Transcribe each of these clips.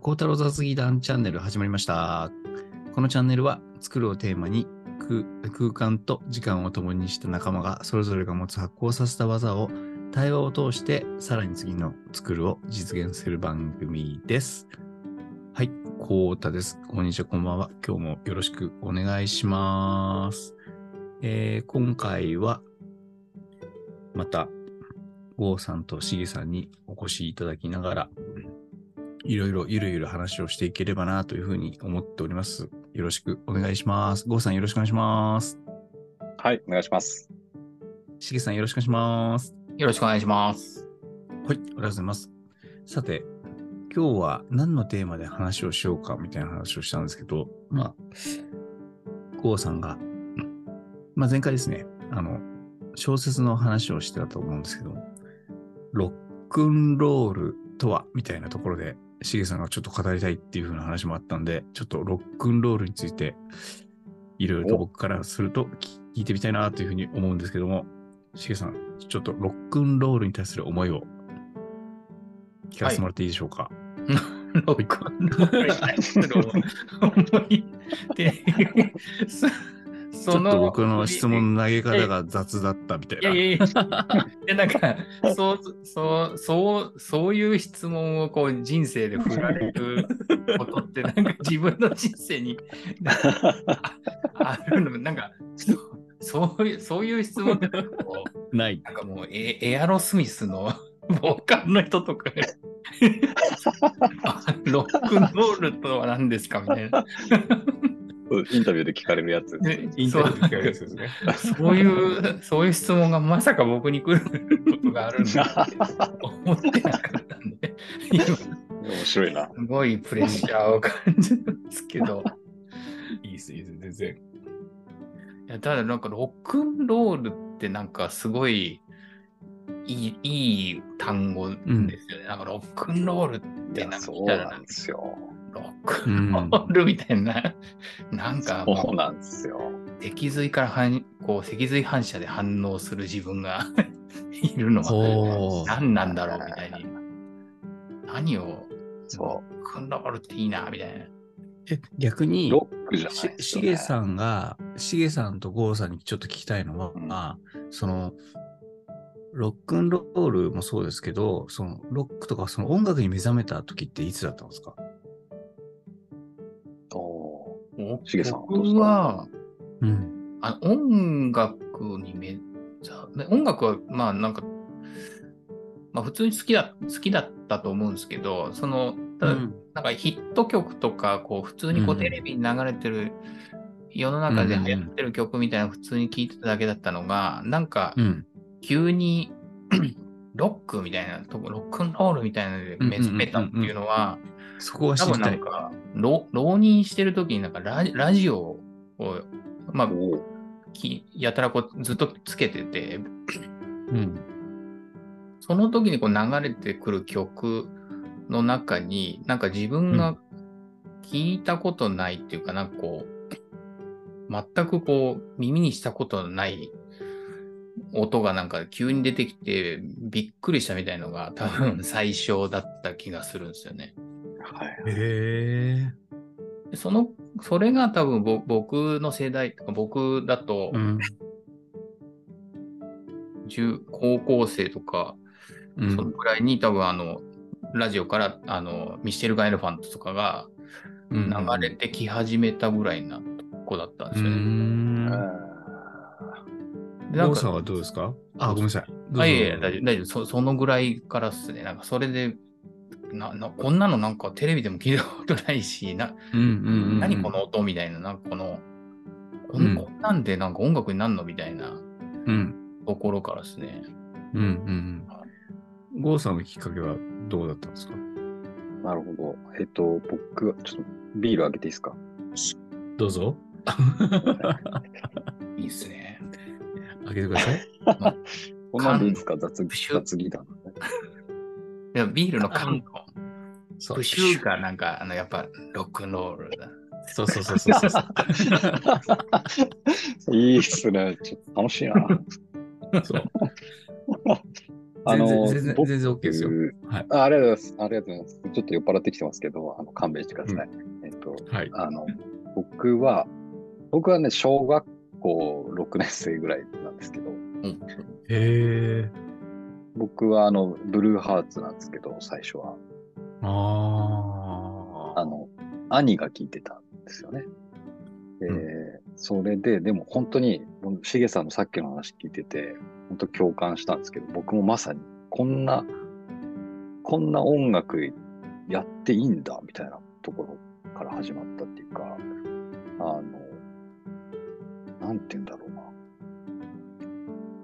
孝太郎雑技団チャンネル始まりました。このチャンネルは、作るをテーマに空間と時間を共にした仲間が、それぞれが持つ発行させた技を対話を通して、さらに次の作るを実現する番組です。はい、孝太です。こんにちは、こんばんは。今日もよろしくお願いします。えー今回は、また、郷さんとしげさんにお越しいただきながら、いろいろゆるゆる話をしていければなというふうに思っております。よろしくお願いします。郷さんよろしくお願いします。はい、お願いします。しげさんよろしくお願いします。よろしくお願いします。はい、ありがとうございます。さて、今日は何のテーマで話をしようかみたいな話をしたんですけど、まあ、郷さんが、まあ前回ですね、あの、小説の話をしてたと思うんですけど、ロックンロールとはみたいなところで、しげさんがちょっと語りたいっていう風な話もあったんで、ちょっとロックンロールについて、いろいろと僕からすると聞いてみたいなというふうに思うんですけども、しげさん、ちょっとロックンロールに対する思いを聞かせてもらっていいでしょうか？ロックンロールに対する思いで、そちょっと僕の質問の投げ方が雑だったみたいな。いやいやいや、なんか、そう、そう、そう、そういう質問をこう人生で振られることって、なんか自分の人生に ああるの、なんか、そうそういう、そういう質問ってない。なんかもうエエアロスミスの ボーカルの人とか あロックンロールとは何ですかみたいな。インタビューで聞かれるやつ。インタビューで聞かれるやつですね。そういう、そういう質問がまさか僕に来ることがあるんだって思ってなかったんで、面白いな。ごいプレッシャーを感じるんですけど、いいです、いいです、全然。いやただなんかロックンロールってなんかすごいいいいい単語ですよね。なんかロックンロールってなんかそうな見たらなんですよ。ロックンロールみたいな、なんかもそうなんですよ。う脊髄から反こう脊髄反射で反応する自分が いるのは。何なんだろうみたいに。何をそロックンロールっていいなみたいな。え、逆う。に、ロックじゃないしですよ、ね。しげさんが、しげさんと郷さんにちょっと聞きたいのは、うんその、ロックンロールもそうですけど、そのロックとかその音楽に目覚めた時っていつだったんですか？おしげさん僕はうん。あの音楽にめざね音楽はまあなんか、まあ、普通に好きだ好きだったと思うんですけどそのなんかヒット曲とかこう普通にこううん。テレビに流れてる、世の中で流行ってる曲みたいなの普通に聴いてただけだったのがなんかうん。急に ロックみたいなとこロックンロールみたいなので目覚めたっていうのはそこは知多りたい。分なんか浪浪人してる時になんかラジラジオをまあおきやたらこうずっとつけてて、うん。その時にこう流れてくる曲の中に、なんか自分が聞いたことないっていうかなんかこう、全くこう耳にしたことのない音がなんか急に出てきてびっくりしたみたいのが多分最初だった気がするんですよね。はい。へえ。でその、それが多分ぼ僕の世代とか僕だと、うん。中高校生とか、うんそのくらいに多分あの、ラジオからあのミシェル・ガイ・エレファントとかがうん流れてき始めたぐらいなとこだったんですよね。うん。でなんか郷さんはどうですか？あ、ごめんなさい。どうぞあいやいや、大丈夫、大丈夫そ。そのぐらいからっすね。なんかそれで、ななこんなのなんかテレビでも聞いたことないし、なうんうんうんうん。何この音みたいな、なんかこの、こんうんこんなんでなんか音楽になるのみたいなうん。ところからですね。うんうんうん。郷さんのきっかけはどうだったんですか？なるほど。えっと、僕、ちょっとビールあげていいですか？どうぞ。いいっすね。開けてください。こんなんでいいですか？雑雑技団。いやビールの缶のそプシューがなんか、あの、やっぱロックンロールだ。そうそうそうそうそう。いいっすね。ちょっと楽しいな。そうあの全然全然僕全然 OK ですよ。はい。あありがとうございます。ありがとうございます。ちょっと酔っ払ってきてますけど、あの勘弁してください。えっと、はい。あの、僕は、僕はね、小学校6年生ぐらいなんですけど、うんへえ。僕はあの、ブルーハーツなんですけど、最初は。ああ。あの、兄が聞いてたんですよね。で、うそれで、でも本当に、しげさんのさっきの話聞いてて、本当共感したんですけど、僕もまさに、こんな、こんな音楽やっていいんだ、みたいなところから始まったっていうか、あの、なんて言うんだろうな。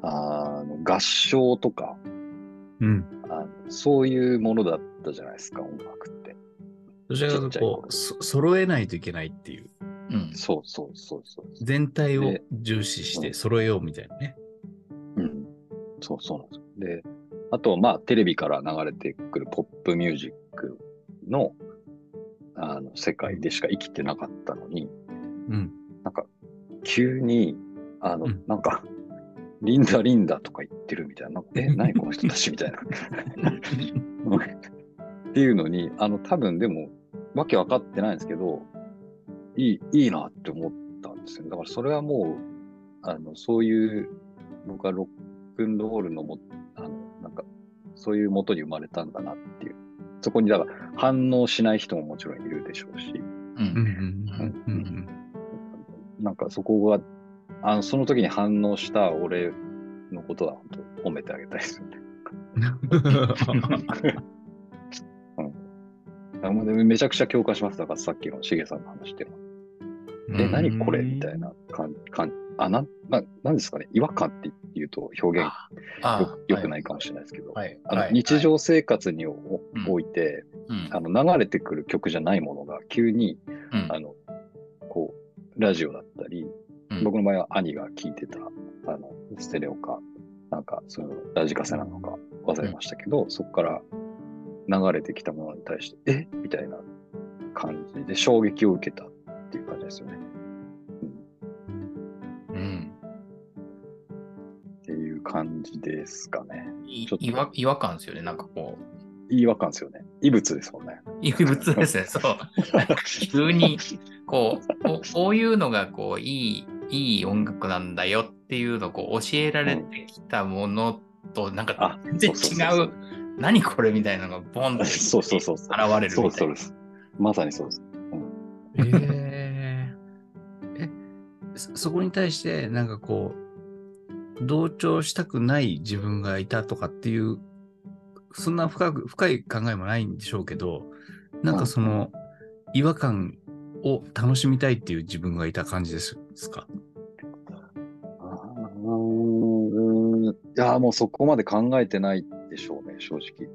あの、合唱とか、うん。あのそういうものだったじゃないですか、音楽って。どちらかというとこう、そ揃えないといけないっていう。うん。そうそうそうそう。全体をで重視しうんて揃えようみたいなね。うん。そうそうなんですよ。で、あと、まあ、テレビから流れてくるポップミュージックの、あの、世界でしか生きてなかったのに、うん。なんか、急に、あの、うんなんか、リンダリンダとか言ってるみたいな。え、何この人たちみたいな。っていうのに、あの、多分でも、わけわかってないんですけど、いい、いいなって思ったんですよね。だからそれはもう、あの、そういう、僕はロックンロールのも、あの、なんか、そういう元に生まれたんだなっていう。そこに、だから、反応しない人ももちろんいるでしょうし、う。うんんうんうんなんかそこが、あの、その時に反応した俺のことは本当褒めてあげたいですよね。うねめちゃくちゃ共感します。だからさっきのしげさんの話っていうのは。うん。え、何これみたいな感感あ、なん、ななんですかね違和感って言うと表現あよよくないかもしれないですけど、はい。あのはい日常生活におうんおいて、うんあの流れてくる曲じゃないものが急に、うんあの、こう、ラジオだったり、うん僕の場合は兄が聴いてた、あの、ステレオか、なんか、その、ラジカセなのか忘れましたけど、そこから流れてきたものに対して、え？みたいな感じで衝撃を受けたっていう感じですよね。うん、うん。っていう感じですかね。いちょっと違和違和感ですよね。なんかこう。違和感ですよね。異物ですもんね。異物ですね、そう。急に、こう、ここういうのが、こう、いい、いい音楽なんだよっていうのをこう教えられてきたものと、なんかあ全然そうそうそう違う、何これみたいなのがボンってそうそうそうそう。現れるみたいな。そうそうです。まさにそうです。へえ。え、そそこに対して、なんかこう、同調したくない自分がいたとかっていう、そんな深く、深い考えもないんでしょうけど、なんかその、違和感を楽しみたいっていう自分がいた感じですですか？あーいや、もうそこまで考えてないでしょうね、正直。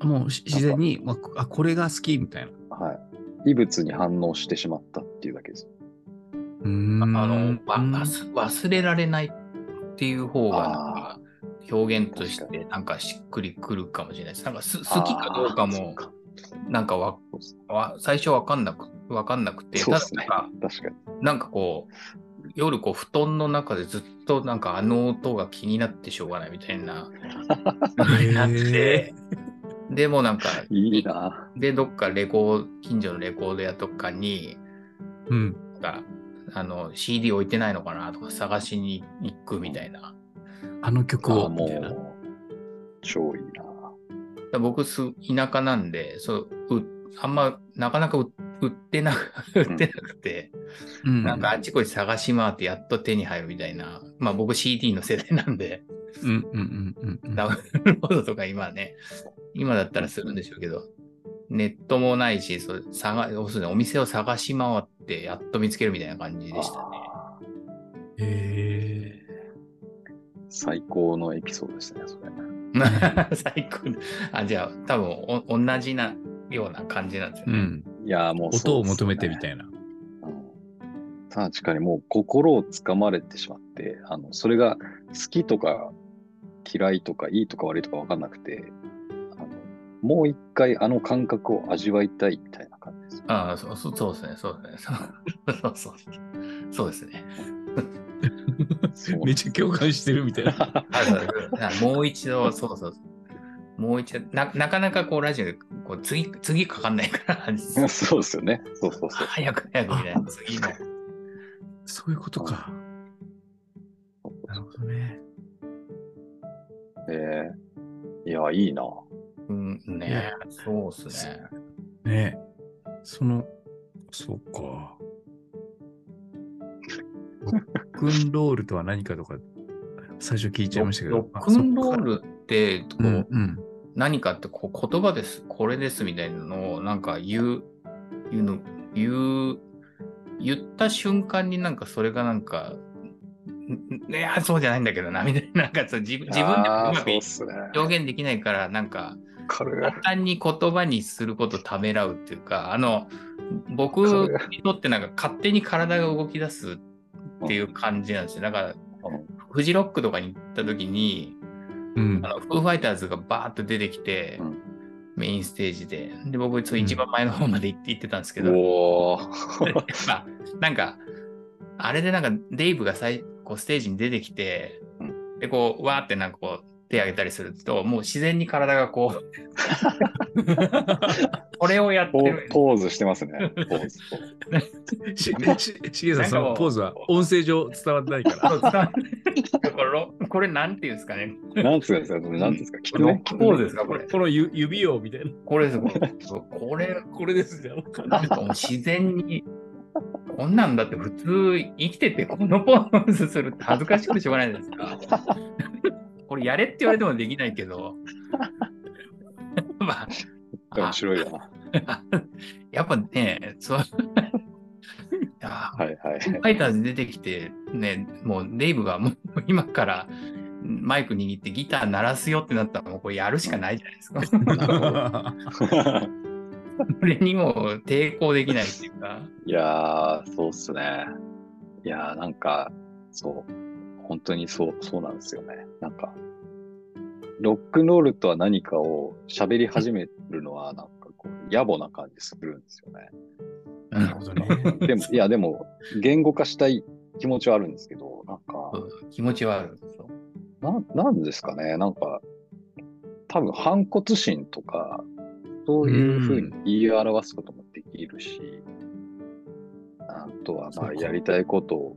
あもうし自然に、まあ、こあ、これが好きみたいな。はい。異物に反応してしまったっていうだけです。うーんあの、忘忘れられないっていう方が、表現としてなんかしっくりくるかもしれないです。なんかす好きかどうかも、なんかわ最初わかんなく、わかんなくて、そうっすねなんか、確かに。なんかこう、夜こう布団の中でずっとなんかあの音が気になってしょうがないみたいな、なって、でもなんか、いいな。で、どっかレコー、近所のレコード屋とかに、うん。なんか、あの、CD 置いてないのかなとか探しに行くみたいな。あの曲を、みたいな。もう、超いいな。だ僕す、田舎なんで、そう、うあんま、なかなか売売ってな 売ってなくて、うんなんかあっちこっち探し回ってやっと手に入るみたいな、まあ僕 CD の世代なんで、うんうんうんうんうん。ダウンロードとか今ね、今だったらするんでしょうけど、ネットもないし、そう探要するにお店を探し回ってやっと見つけるみたいな感じでしたね。あへえ。ー最高のエピソードですね、それ。最高であ、じゃあ多分お同じなような感じなんですよね。うん。いやー、もうね音を求めてみたいな。うん確かにもう心をつかまれてしまって、あの、それが好きとか嫌いとかいいとか悪いとか分かんなくて、あのもう一回あの感覚を味わいたいみたいな感じです。ああそうそうですね。そうですね。そうそうそう。そうですね。めっちゃ共感してるみたいな。もう一度、そうそう。もう一度、ななかなかこうラジオでこう次、次かかんないから、そうですよね。そうそうそう。早く早くみたいな、次の。そういうことか。なるほどね。えー、いや、いいな。うん、ねそうっすね。ねその、そうか。ロックンロールとは何かとか、最初聞いちゃいましたけど。ロックンロールってこう、うんうん。何かってこう言葉です、これですみたいなのをなんか言う、言うの、言う、言った瞬間になんかそれがなんか、んいや、そうじゃないんだけどな、みたいな、なんかそう自分自分でうまく。表現できないから、なんか。簡単に言葉にすることをためらうっていうか、あの、僕にとってなんか勝手に体が動き出すっていう感じなんですよ。だから、フジロックとかに行った時に、うん。あのフーファイターズがバーッと出てきて、うん。メインステージで、で、僕、一番前の方まで行って行ってたんですけど、おやっー。ぱ、なんか、あれでなんか、デイブが最こうステージに出てきて、うで、こう、わーってなんかこう、手挙げたりすると、もう自然に体がこう、これをやってポる。ポーズしてますね。ポーズ。し、し、しげさん、そのポーズは音声上伝わってないから。これこれなんていうんですかね。なんつうんですか？なんつうんですか？きロックポーズですか？これ。このゆ指をみたいな。これです。これ、これこれですじゃん。なんかもう自然に、こんなんだって普通生きててこのポーズするって恥ずかしくてしょうがないですか。これやれって言われてもできないけど。まあ、面白いな。やっぱね、そう。はいはい。ファイターズ出てきて、ね、もうデイブがもう今からマイク握ってギター鳴らすよってなったらもうこれやるしかないじゃないですか。それにもう抵抗できないっていうか。いやー、そうっすね。いやー、なんか、そう。本当にそう、そうなんですよね。なんか、ロックンロールとは何かを喋り始めるのは、なんかこう、野暮な感じするんですよね。なるほどね。でも、いや、でも、言語化したい気持ちはあるんですけど、なんか、うん気持ちはある。そうななんですかね、なんか、多分反骨心とか、そういうふうに言い表すこともできるし、あとはまあやりたいことを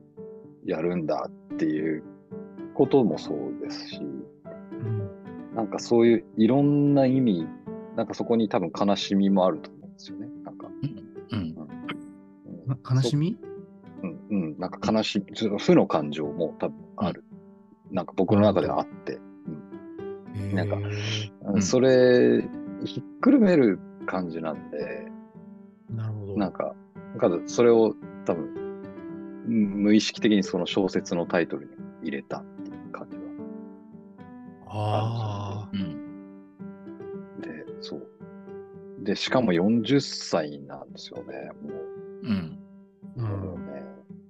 やるんだっていうこともそうですし、うん。なんかそういういろんな意味、なんかそこに多分悲しみもあると思うんですよね。なんか、うん。うん。な悲しみ？うん、うん、なんか悲しみ、負の感情も多分ある。なんか僕の中ではあって、なんかへーん。それ、ひっくるめる感じなんで、なるほど。なんか、なんかそれを多分、うん無意識的にその小説のタイトルに入れたっていう感じあうん。は。で、そう。で、しかも40歳なんですよね、もうん。あ。う。う。もうんね、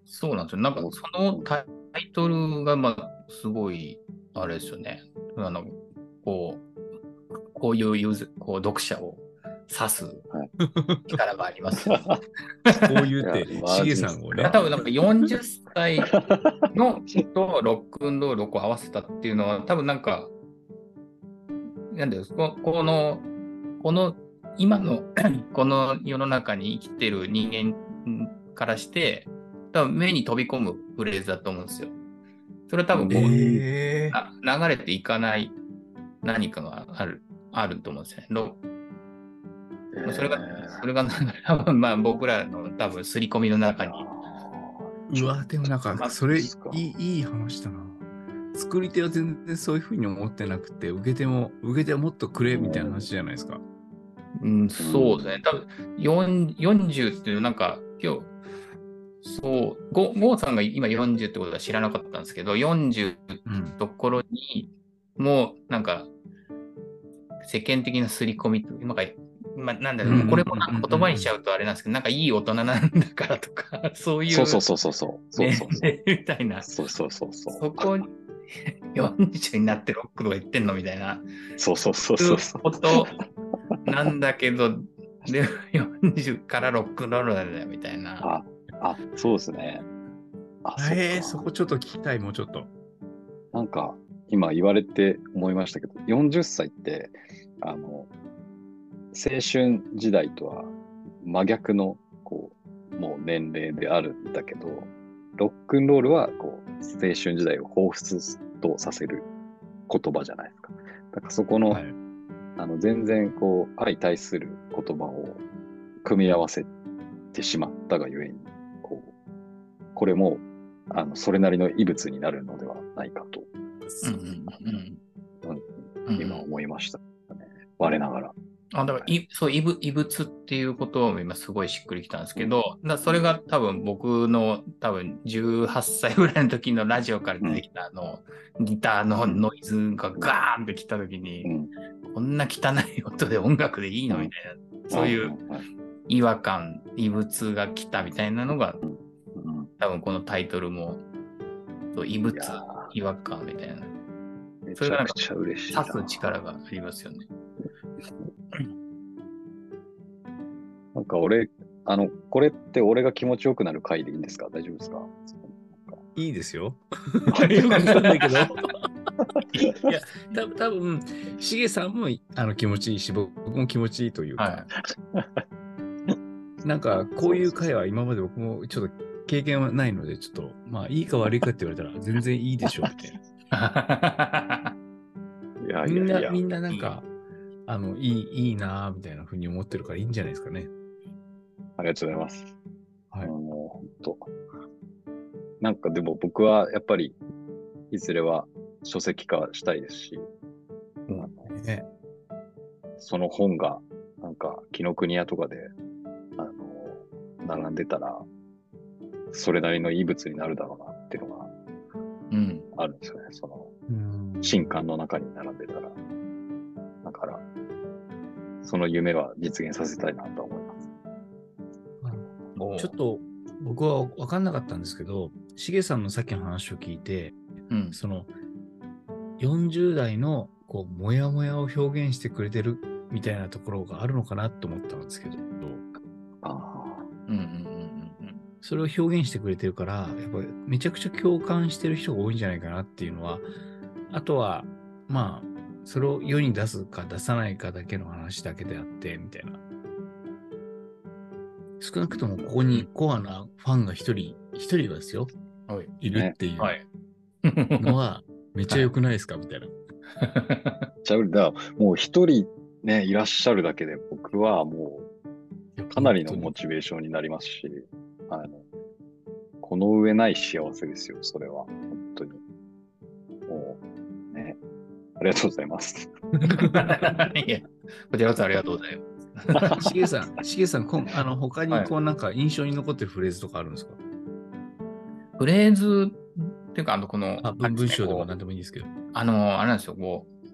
そうなんですよ。なんかそのタイトルが、まあ、すごい、あれですよね。あの、こう、こういうユーズこう読者を指す 力があります。こう言ってしげさんをね。多分なんか40歳のとロックンロールをこう合わせたっていうのは、多分なんか、なんだよ、ここの、この、今の この世の中に生きてる人間からして、多分目に飛び込むフレーズだと思うんですよ。それは多分こう、えーな流れていかない何かがある、あると思うんですよね。ロそれが、それが多分まあ僕らの多分刷り込みの中にうわ、でもなんか、それいいいい話だな。作り手は全然そういうふうに思ってなくて、受け手も、受け手はもっとくれみたいな話じゃないですか。うん、そうですね。多分4 40っていうなんか今日、そう、ゴゴーさんが今40ってことは知らなかったんですけど、40うん。ところにもうなんか世間的な刷り込みとなんか、まあ、なんだろう、これもなんか言葉にしちゃうとあれなんですけど、なんかいい大人なんだからとか、そういう、そうそうそうそうそう。そうそうそう。ね みたいな、そうそうそうそう。そこ に40になってロックとか言ってんのみたいな。そうそうそうそうそう。ことなんだけど、で40からロックンロールなんだよみたいな。あ、あ、そうですね。あ、えー、そこちょっと聞きたい、もうちょっと。なんか、今言われて思いましたけど、40歳って、あの、青春時代とは真逆の、こう、もう年齢であるんだけど、ロックンロールは、こう、青春時代を彷彿とさせる言葉じゃないですか。だからそこの、はいあの、全然、こう、相対する言葉を組み合わせてしまったがゆえに、こう、これも、あの、それなりの異物になるのではないかと、うんうんうんうん今思いましたね。我ながら。あだからいそう異物異物っていうことを今すごいしっくりきたんですけど、だそれが多分僕の多分18歳ぐらいの時のラジオから出てきたあの、ギターのノイズがガーンってきた時に、うん。こんな汚い音で音楽でいいのみたいな、そういうはい。違和感、異物が来たみたいなのがうん多分このタイトルもそう異物違和感みたいな、それがなんか。刺す力がありますよね。か俺、あの、これって俺が気持ちよくなる回でいいんですか？大丈夫ですか？いいですよ。よくわかんないけど。いや、た多分しげさんもあの気持ちいいし、僕も気持ちいいというか、はい。なんかこういう会は今まで僕もちょっと経験はないので、ちょっと、まあいいか悪いかって言われたら全然いいでしょうみたいな。いやいみんな、やいやみ。んななんか、あの、いい、いいなぁみたいなふうに思ってるからいいんじゃないですかね。ありがとうございます。はいあの本当。なんかでも僕はやっぱり、いずれは書籍化したいですし、ね、その本が、なんか、紀ノ国屋とかで、あの、並んでたら、それなりの異物になるだろうなっていうのがうん。あるんですよね。その、うん新刊の中に並んでたら。だから、その夢は実現させたいなと思います。ちょっと僕は分かんなかったんですけど、しげさんのさっきの話を聞いて、うん。その40代のこうモヤモヤを表現してくれてるみたいなところがあるのかなと思ったんですけど、あうんうんうんそれを表現してくれてるから、やっぱりめちゃくちゃ共感してる人が多いんじゃないかなっていうのは、あとは、まあ、それを世に出すか出さないかだけの話だけであって、みたいな。少なくともここにコアなファンが一人、一人はですよ、うん。はい。いるっていうはい。のは、めっちゃ良くないですか？みたいな。あ。じゃあ、だからもう一人ね、いらっしゃるだけで僕はもうかなりのモチベーションになりますし、あの、この上ない幸せですよ、それは。本当に。もう、ね。ありがとうございます。いや、こちらこそありがとうございます。しげさん、しげさん、こんあの他にはいこうなんか印象に残ってるフレーズとかあるんですか、フレーズっていうか、あの、この、あ文文章でも何でもいいんですけど。あの、あれなんですよ、こう、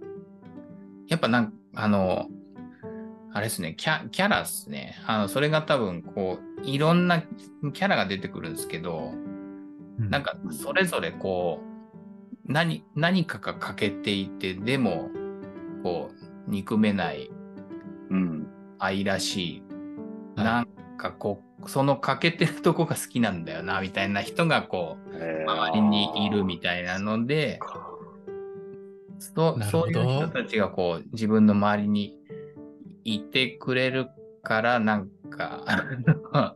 やっぱなんあの、あれですね、キャキャラですね。あの、それが多分、こう、いろんなキャラが出てくるんですけど、なんか、それぞれこう、何、何かが欠けていて、でも、こう、憎めないうん。愛らしい、はい。なんかこう、その欠けてるとこが好きなんだよな、みたいな人がこう、えー。周りにいるみたいなので、そそういう人たちがこう自分の周りにいてくれるからなんか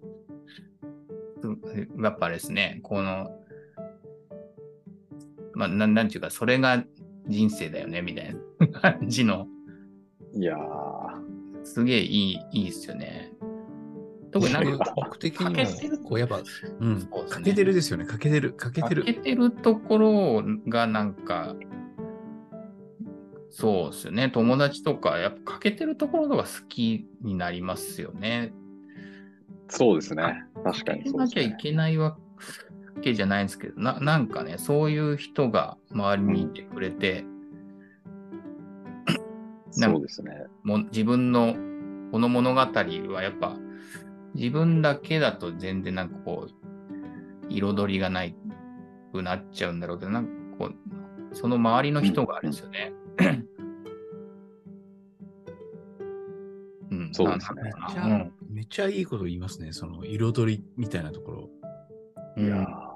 やっぱですねこのまあなんなんていうかそれが人生だよねみたいな感じの。いやー、すげえいいいいですよね特になんか僕的に欠けてるも、こうやっぱ、うん、欠けてるですよね。欠けてる、欠けてる。欠けてるところがなんか、そうですよね。友達とか、やっぱ欠けてるところが好きになりますよね。そうですね。確か欠けにそうね。なきゃいけないわけじゃないんですけど、ななんかね、そういう人が周りにいてくれて、なんかそうですね。もう自分のこの物語はやっぱ自分だけだと全然なんかこう彩りがないくなっちゃうんだろうけどなんかこうその周りの人があるんですよね。うん、そうですねめっちゃ、うんめっちゃいいこと言いますね。その彩りみたいなところ。うんいやー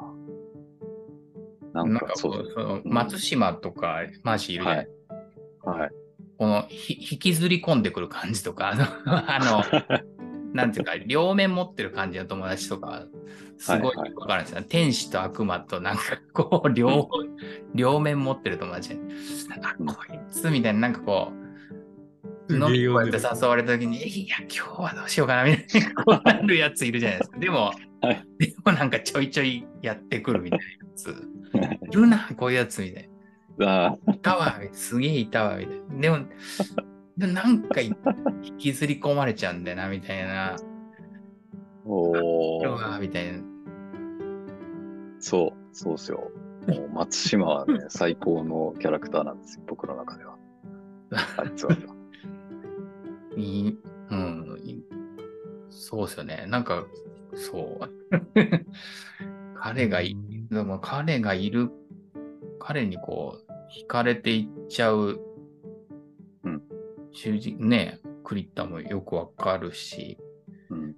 ななんかなんかそう松島とかマーシーいるじゃない、はい。このひ引きずり込んでくる感じとか、あの、あの なんていうか、両面持ってる感じの友達とか、すごいわかるんですよ、天使と悪魔となんかこう、両、両面持ってる友達。あ、うんこいつみたいな、なんかこう、す飲みこうやってげえ読んでる誘われた時に、いや、今日はどうしようかな、みたいな、こうなるやついるじゃないですか。でも、はいでもなんかちょいちょいやってくるみたいなやつ。いるな、こういうやつみたいな。あいたわ、すげえいたわ、みたいな。でも、でもなんかい引きずり込まれちゃうんだよな、みたいな。おーうわみたいな。そう、そうっすよ。もう松島はね、最高のキャラクターなんですよ、僕の中では。あいつは。いいうん、いそうっすよね。なんか、そう。彼がい、でも彼がいる、彼にこう、惹かれていっちゃう、うん主人、ね、クリッタもよくわかるし、うん、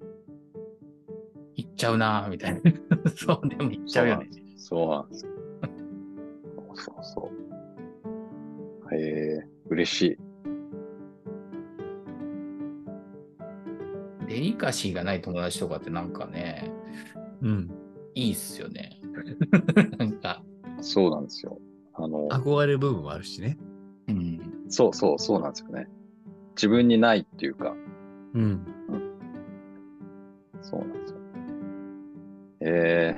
行っちゃうな、みたいな。そう、でも行っちゃうよね。そうなんですよ。そうそうそう。へえ、嬉しい。デリカシーがない友達とかってなんかね、うん。いいっすよね。なんか、そうなんですよ。あの、憧れる部分もあるしね。うん。そうそう、そうなんですよね。自分にないっていうか、うん。そうなんですよ。え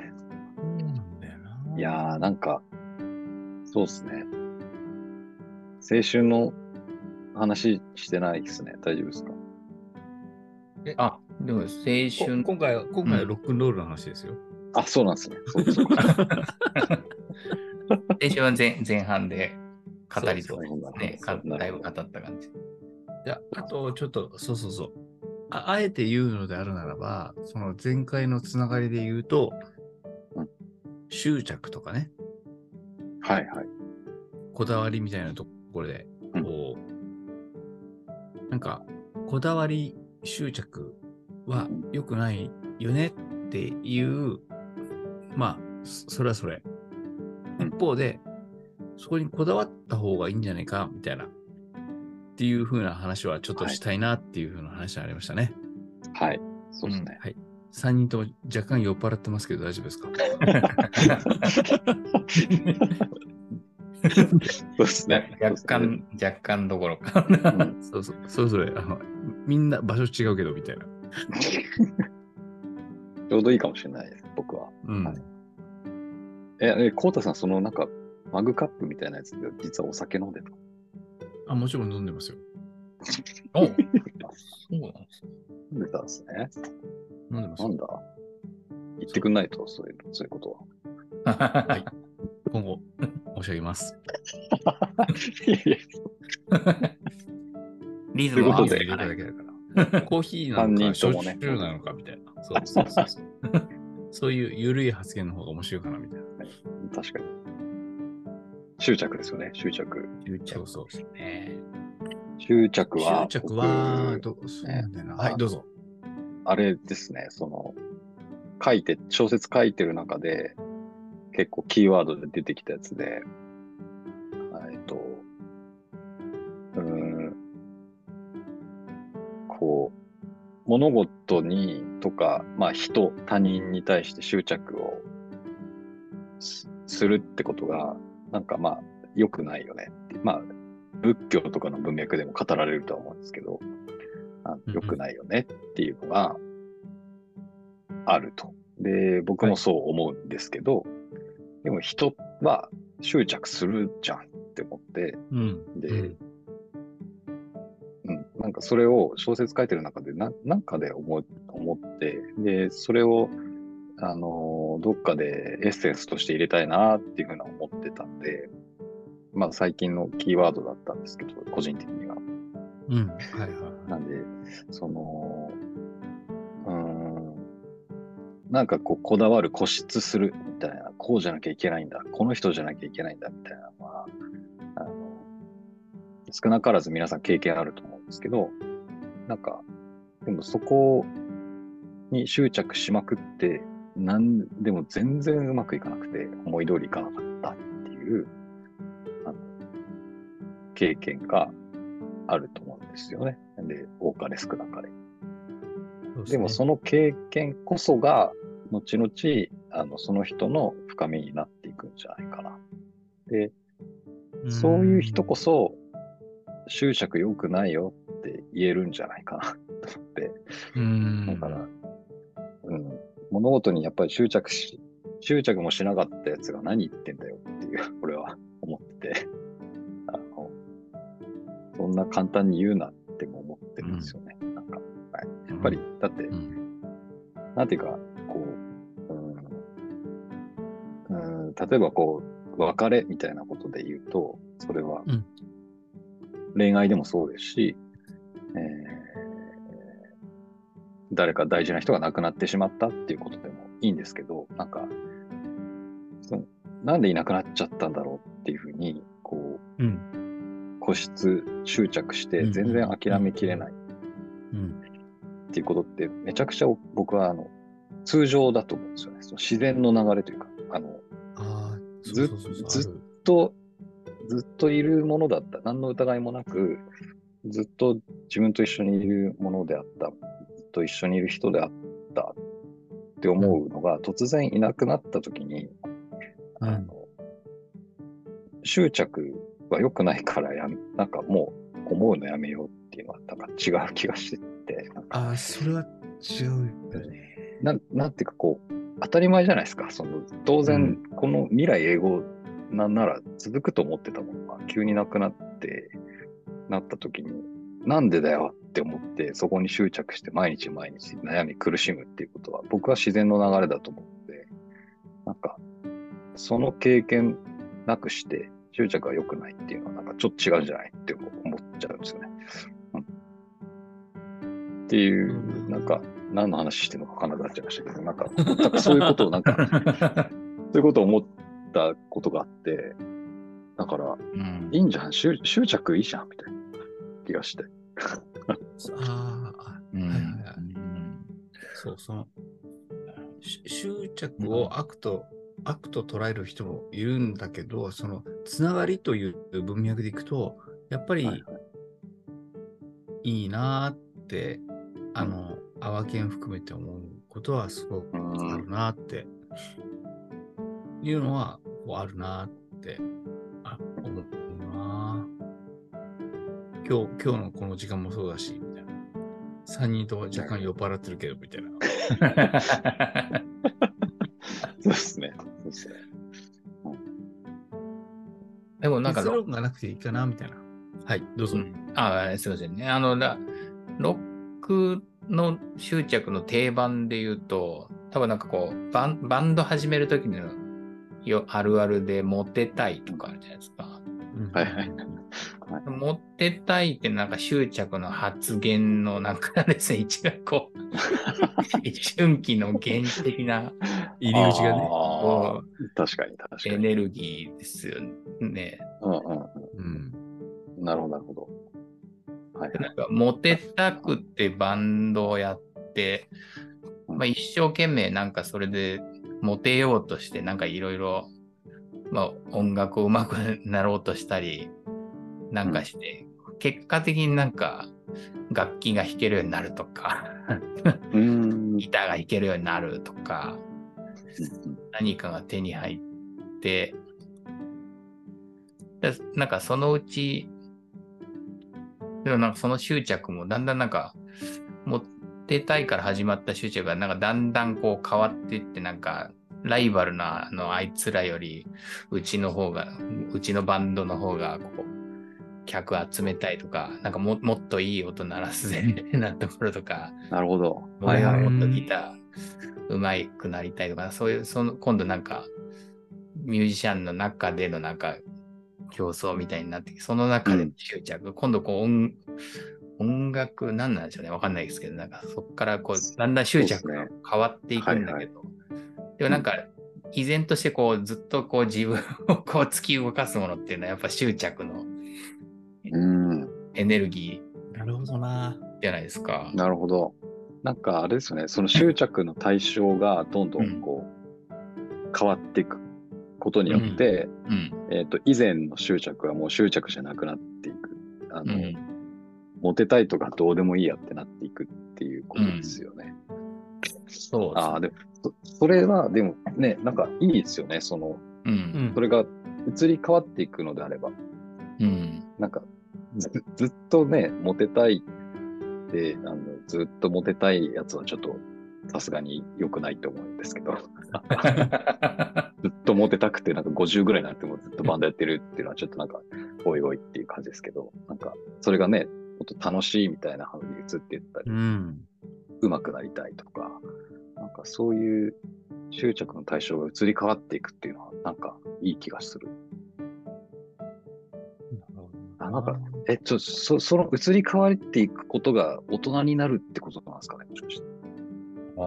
そうなんだよな。ー、いやー、なんか、そうっすね。青春の話してないですね。大丈夫ですか？あ、でも青こ春、今回は、今回はロックンロールの話ですよ。あ、そうなんですね。そうそう。青春は前前半で語りそうですね。だいぶ語った感じ。じゃあ、あとちょっと、そうそうそう。ああえて言うのであるならば、その前回のつながりで言うと、うん執着とかね、はいはい。こだわりみたいなところで、うんこう、なんか、こだわり、執着は良くないよねっていう、まあ、そそれはそれ。うん一方で、そこにこだわった方がいいんじゃないか、みたいな、っていう風な話はちょっとしたいなっていう風な話がありましたね。はい。そうですね。はい。3人とも若干酔っ払ってますけど大丈夫ですか？そうですね。若干、若干どころか。うんそうそう、それぞれ、あの、みんな場所違うけど、みたいな。ちょうどいいかもしれないです、僕は。うん。はいえ、え、コウタさん、そのなんか、マグカップみたいなやつで、実はお酒飲んでた。あ、もちろん飲んでますよ。おそうなんですね。飲んでたんですね。飲んでますよ。なんだ？言ってくんないと、そういう、そういうことは。はい。今後、申し上げます。いやいやリズムを合わせていかないだけだから。コーヒーなの三か、焼酎なのかみたいな。そうそうそうそう。そういう緩い発言の方が面白いかなみたいな。確かに。執着ですよね、執着。執着ですね。執着は、執着は、僕どそうなんだよな。ねはい、どうぞ。あれですね、その、書いて、小説書いてる中で、結構キーワードで出てきたやつで、えっと、うーん、こう、物事にとか、まあ人、他人に対して執着をすするってことが、なんかまあ良くないよねって。まあ仏教とかの文脈でも語られるとは思うんですけど、良くないよねっていうのがあると。で、僕もそう思うんですけど、でも人は執着するじゃんって思って、うん。でうんうん、なんかそれを小説書いてる中でな、なんかで思思って、で、それを、あのーどっかでエッセンスとして入れたいなっていうふうな思ってたんで、まあ最近のキーワードだったんですけど、個人的には。うん。はいはい。なんで、その、うーん、なんかこう、こだわる、固執するみたいな、こうじゃなきゃいけないんだ、この人じゃなきゃいけないんだみたいなのは、あの、少なからず皆さん経験あると思うんですけど、なんか、でもそこに執着しまくって、なんでも全然うまくいかなくて、思い通りいかなかっったっていう、あの、経験があると思うんですよね。で、多かれ少なかれ。でもその、の経験こそが、後々、あの、その人の深みになっていくんじゃないかな。で、そういう人こそ、執着良くないよって言えるんじゃないかなと思って、うん、だから、うん、物事にやっぱり執着し、執着もしなかったやつが何言ってんだよっていう、俺は思ってて、あの、そんな簡単に言うなっても思ってるんですよね。なんか、はい、やっぱり、だって、うん、なんていうか、こう、うん、うん例えばこう、別れみたいなことで言うと、それはうん、恋愛でもそうですし、誰か大事な人が亡くなってしまったっていうことでもいいんですけど、なんか、そのなんでいなくなっちゃったんだろうっていうふうに、こうん、う、固執、執着してうん全然諦めきれないうん、っていうことってめちゃくちゃ僕はあの通常だと思うんですよね。その自然の流れというか、あの、ずずあると、ずっといるものだった。何の疑いもなく、ずっと自分と一緒にいるものであった。と一緒にいる人であったって思うのが、突然いなくなった時に、うんあの執着は良くないからやめ、なんかもう思うのやめようっていうのはなんか違う気がしてて、ああ、それは違うよね。なんなんていうかこう、当たり前じゃないですか。その当然、この未来英語なんなら続くと思ってたものが急になくなって、なった時に、なんでだよって思って、そこに執着して毎日毎日悩み苦しむっていうことは、僕は自然の流れだと思って、なんか、その経験なくして、執着が良くないっていうのは、なんかちょっと違うんじゃないって思っちゃうんですよね。うん、っていう、なんか、何の話してるのか分からなくなっちゃいましたけど、なんか、全くそういうことを、なんか、そういうことを思ったことがあって、だから、うんいいんじゃん、執執着いいじゃん、みたいな気がして。ああ、うん。はいはいはい。そう、その、し執着を悪と、悪と捉える人もいるんだけど、その、つながりという文脈でいくと、やっぱりはいはい。いいなーって、あの、アワケン含めて思うことはすごくうんあるなって、いうのは、こうあるなって、あ、思う。な今日、今日のこの時間もそうだし、みたいな。3人とも若干酔っ払ってるけど、みたいな。そうですね。そうですね。でもなんか結論がなくていいかな、みたいな。はい、どうぞ。うんあすいませんね。あの、だロックの執着の定番で言うと、多分なんかこう、バンバンド始めるときのよあるあるでモテたいとかあるじゃないですか。うんはいはいモテたいってなんか執着の発言のなんかですね、一番こう、一瞬期の原始的な入り口がね。確かに、確かに。うエネルギーですよね。うんうんうん。うん。なるほど、なるほど。はいでなんかモテたくってバンドをやって、まあ、一生懸命なんかそれでモテようとしてなんかいろいろまあ音楽上手くなろうとしたりなんかして、結果的になんか楽器が弾けるようになるとかうん。ギターが弾けるようになるとか何かが手に入ってでなんかそのうちでもなんかその執着もだんだんなんか持ってたいから始まった執着がなんかだんだんこう変わっていってなんかライバルなあのあいつらよりうちの方がうちのバンドの方がこう客集めたいとかなんかももっといい音鳴らすぜみたいなところとかなるほど。はいはい。俺はもっとギターうまくなりたいとか、そういう、その、今度なんか、ミュージシャンの中でのなんか、競争みたいになってその中で執着、今度こう音、音楽、何なんでしょうね、わかんないですけど、なんかそこからこう、だんだん執着が変わっていくんだけど、でもなんか、依然としてこう、ずっとこう自分をこう突き動かすものっていうのはやっぱ執着のうん。エネルギなるほどな。ーじゃないですか。なるほど。なんかあれですよね、その執着の対象がどんどんこう、変わっていくことによって、うん。えっ、と、以前の執着はもう執着じゃなくなっていく。あの、うん。モテたいとかどうでもいいやってなっていくっていうことですよね。そうですああ、でも、そそれは、でもね、なんかいいですよね。その、う。うんんそれが移り変わっていくのであれば、うん。なんかず、ずっとね、モテたいって、あの、ずっとモテたいやつはちょっと、さすがに良くないと思うんですけど、ずっとモテたくて、なんか50ぐらいになってもずっとバンドやってるっていうのはちょっとなんか、おいおいっていう感じですけど、なんか、それがね、もっと楽しいみたいな風に移っていったりう、ん。上手くなりたいとか、なんかそういう執着の対象が移り変わっていくっていうのは、なんかいい気がする。あなんかえ、ちょ、そ、その移り変わっていくことが大人になるってことなんですかね？もしかして。ああ、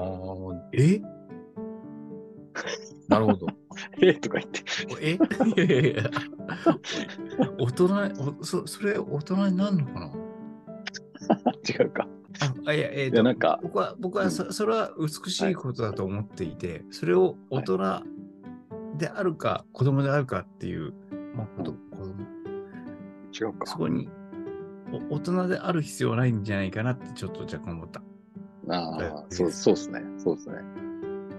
え？なるほど。え？とか言って。え？いやいやいや。大人、おそそれ大人になるのかな？違うか。ああいや、えーとなんか僕は、僕はそそれは美しいことだと思っていて、それを大人であるか、子供であるかっていう、まあ、子供子供違うか。そこにお大人である必要はないんじゃないかなってちょっと若干思った。ああ、はいそう、そうですね。そうですね。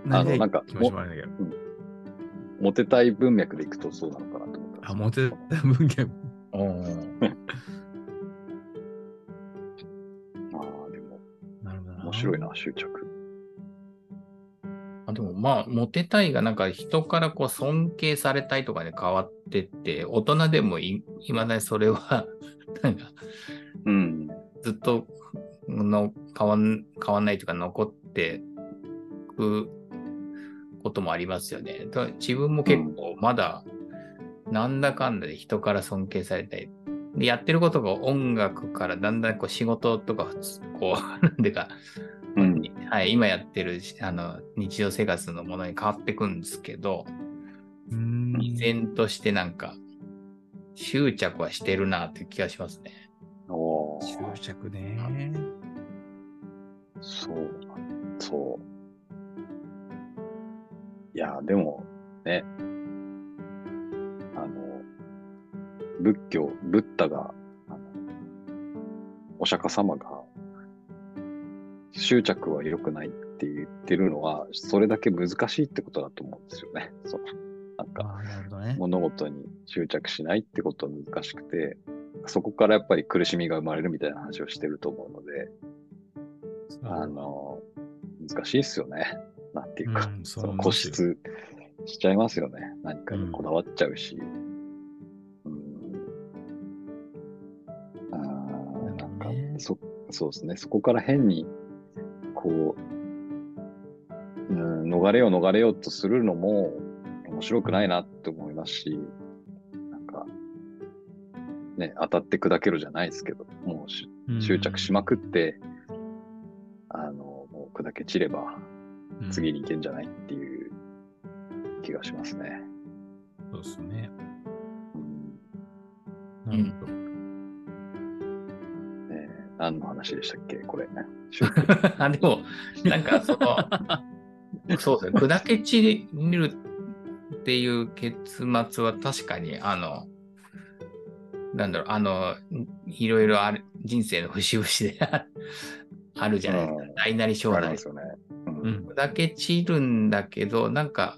なりたいなんか気持ちもあるんだけど。モテたい文脈でいくとそうなのかなと思ったあ、モテた文献。おーああ、でも、なるほどな。面白いな、執着。あでもまあ、モテたいがなんか人からこう尊敬されたいとかで変わってって、大人でもいいまだにそれは、なんかうん。ずっとの変わん変わんないというか残ってくこともありますよね。自分も結構まだなんだかんだで人から尊敬されたい。でやってることが音楽からだんだんこう仕事とかこう なんでか、うん。はい、今やってるあの日常生活のものに変わってくんですけど、うーん。依然としてなんか執着はしてるなっていう気がしますね。おー執着ね。そうそう。いや、でも、ね、あの、仏教、ブッダが、あの、お釈迦様が、執着は良くないって言ってるのは、それだけ難しいってことだと思うんですよね。そう。なんか。物事に執着しないってことは難しくて、そこからやっぱり苦しみが生まれるみたいな話をしてると思うので、あの、難しいですよね。なんていうか、うんその固執しちゃいますよね。何かにこだわっちゃうし。うん。あーなんか、ねそ、そうですね。そこから変に、こう、うん、逃れよう逃れようとするのも面白くないなって思いますし、なんか、ね、当たって砕けるじゃないですけど、もうし執着しまくって、あの、もう砕け散れば、次に行けんじゃないっていう気がしますね。うん。そうですね。うんなるほど。えー何の話でしたっけ？これ。あでも、なんかその、そうですね、砕け散るっていう結末は確かに、あの、なんだろう、あの、いろいろある、人生の節々でああるじゃないですか。うん大なり小なり。よね。うんうん砕け散るんだけど、なんか、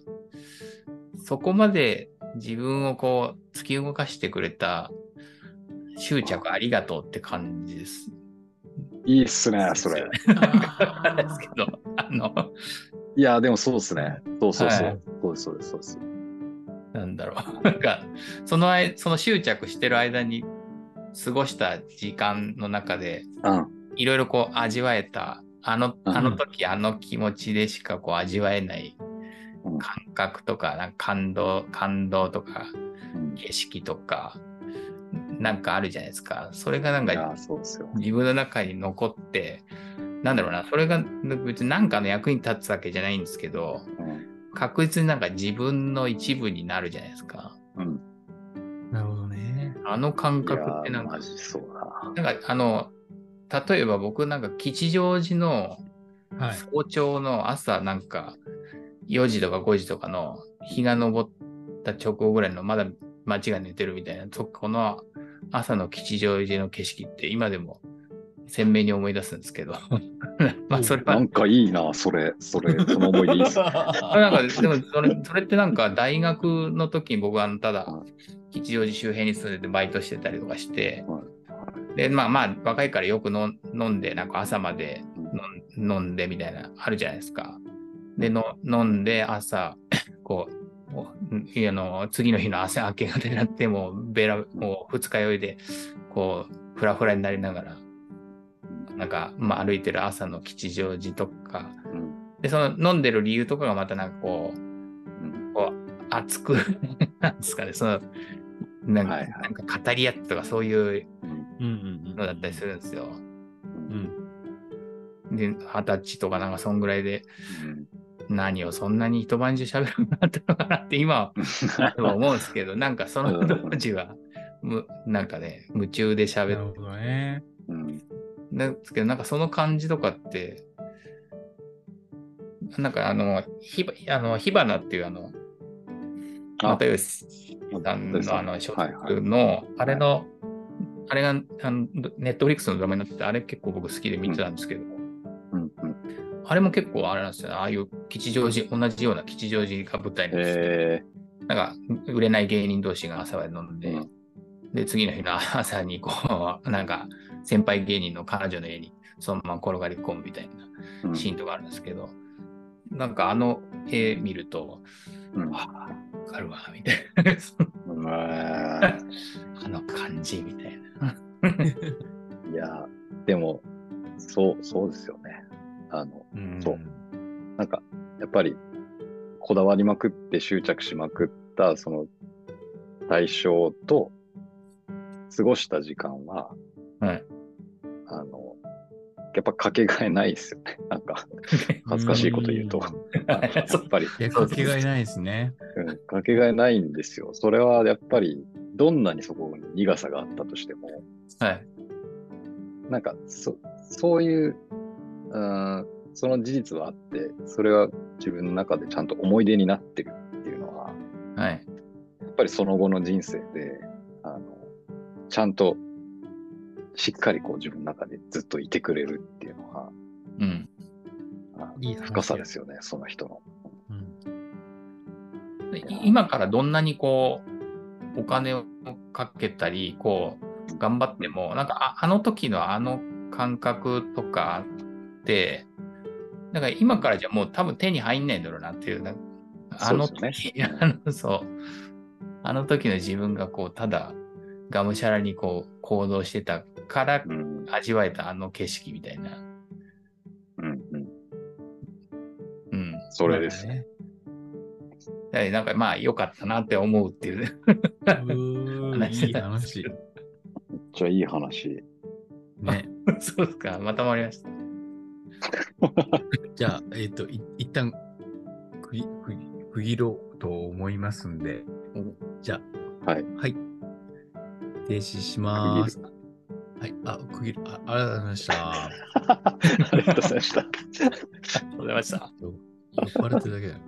そこまで自分をこう、突き動かしてくれた執着ありがとうって感じです。いいっすね、それ。ですけど、あの、いや、でもそうですね。そうそうそう。はいそうです、そうです、そうです。なんだろう。なんか、その間、その執着してる間に過ごした時間の中で、うん。いろいろこう味わえた、あの、うんあの時あの気持ちでしかこう味わえないうん感覚とか、なんか感動、感動とか、うん景色とか、なんかあるじゃないですか。それがなんか。自分の中に残って、なんだろうな、それが別に何かの役に立つわけじゃないんですけど、うん。確実になんか自分の一部になるじゃないですか。うん。なるほどね。あの感覚ってなんかそうだ。なんかあの、例えば僕なんか吉祥寺のはい。早朝の朝なんか4時とか5時とかの日が昇った直後ぐらいのまだ街が寝てるみたいな、そこの朝の吉祥寺の景色って今でも鮮明に思い出すんですけど、まあそれは。なんかいいな、それ、それ、その思い出いいっす なんか、でもそれ、それってなんか大学の時に僕はただは吉祥寺周辺に住んでてバイトしてたりとかして、はい。で、まあまあ若いからよく飲ん飲んで、なんか朝までうん。飲んでみたいな、あるじゃないですか。で、の飲んで朝、こう、あの次の日の朝明け方になってもうベラもう二日酔いでこうフラフラになりながらなんか、まあ、歩いてる朝の吉祥寺とか。うん。でその飲んでる理由とかがまたなんかこううん。こう熱く なんですかねそのなんか,、はいはい。なんか語り合ってとかそういうのだったりするんですよ。うん。で二十歳とかなんかそんぐらいでうん。何をそんなに一晩中喋るようになったのかなって今は思うんですけどなんかその 当時はむなんかね夢中でな喋っるほどね。うんなんですけどなんかその感じとかってなんかあのひばあの火花っていうあのあ又吉さんのあの小説のあれのあれがあのネットフリックスのドラマになっててあれ結構僕好きで見てたんですけど、うんうん。あれも結構あれなんですよね。ああいう吉祥寺、同じような吉祥寺が舞台にして、えなんか売れない芸人同士が朝まで飲んで、うん。で、次の日の朝にこう、なんか先輩芸人の彼女の家にそのまま転がり込むみたいーなシーンとかあるんですけど、なんかあの絵見ると、うんうんああ、わかるわ、みたいな。うんあの感じみたいな。いや、でも、そう、そうですよね。あの、うんそうなんか、やっぱり、こだわりまくって執着しまくった、その、対象と、過ごした時間は、はい。あの、やっぱかけがえないですよね。なんか、恥ずかしいこと言うと。やっぱり、かけがえないですね。うんかけがえないんですよ。それはやっぱり、どんなにそこに苦さがあったとしても、はい。なんか、そ、そういう、うん、その事実はあって、それは自分の中でちゃんと思い出になってるっていうのは、はい。やっぱりその後の人生で、あの、ちゃんと、しっかりこう自分の中でずっといてくれるっていうのは、うん。あいい話深さですよね、その人の。うん。でい今からどんなにこう、お金をかけたり、こう、頑張っても、なんかあ、あの時のあの感覚とかって、なんか今からじゃもう多分手に入んないんだろうなっていう、あのそうで時、あの、そう、あの時の自分がこう、ただ、がむしゃらにこう、行動してたからうん、味わえたあの景色みたいな。うん、うん。うん。それですね。なんかまあ良かったなって思うっていううーんいい話。めっちゃいい話。ね。そうですか、まとまりました。じゃあ、えっ、と、い一旦区切ろうと思いますんで、じゃはい。あ、はい。停止します。はい。あ、区切る。あありがとうございました。ありがとうございました。ありがとうございました。酔っ払ってるだけだよ。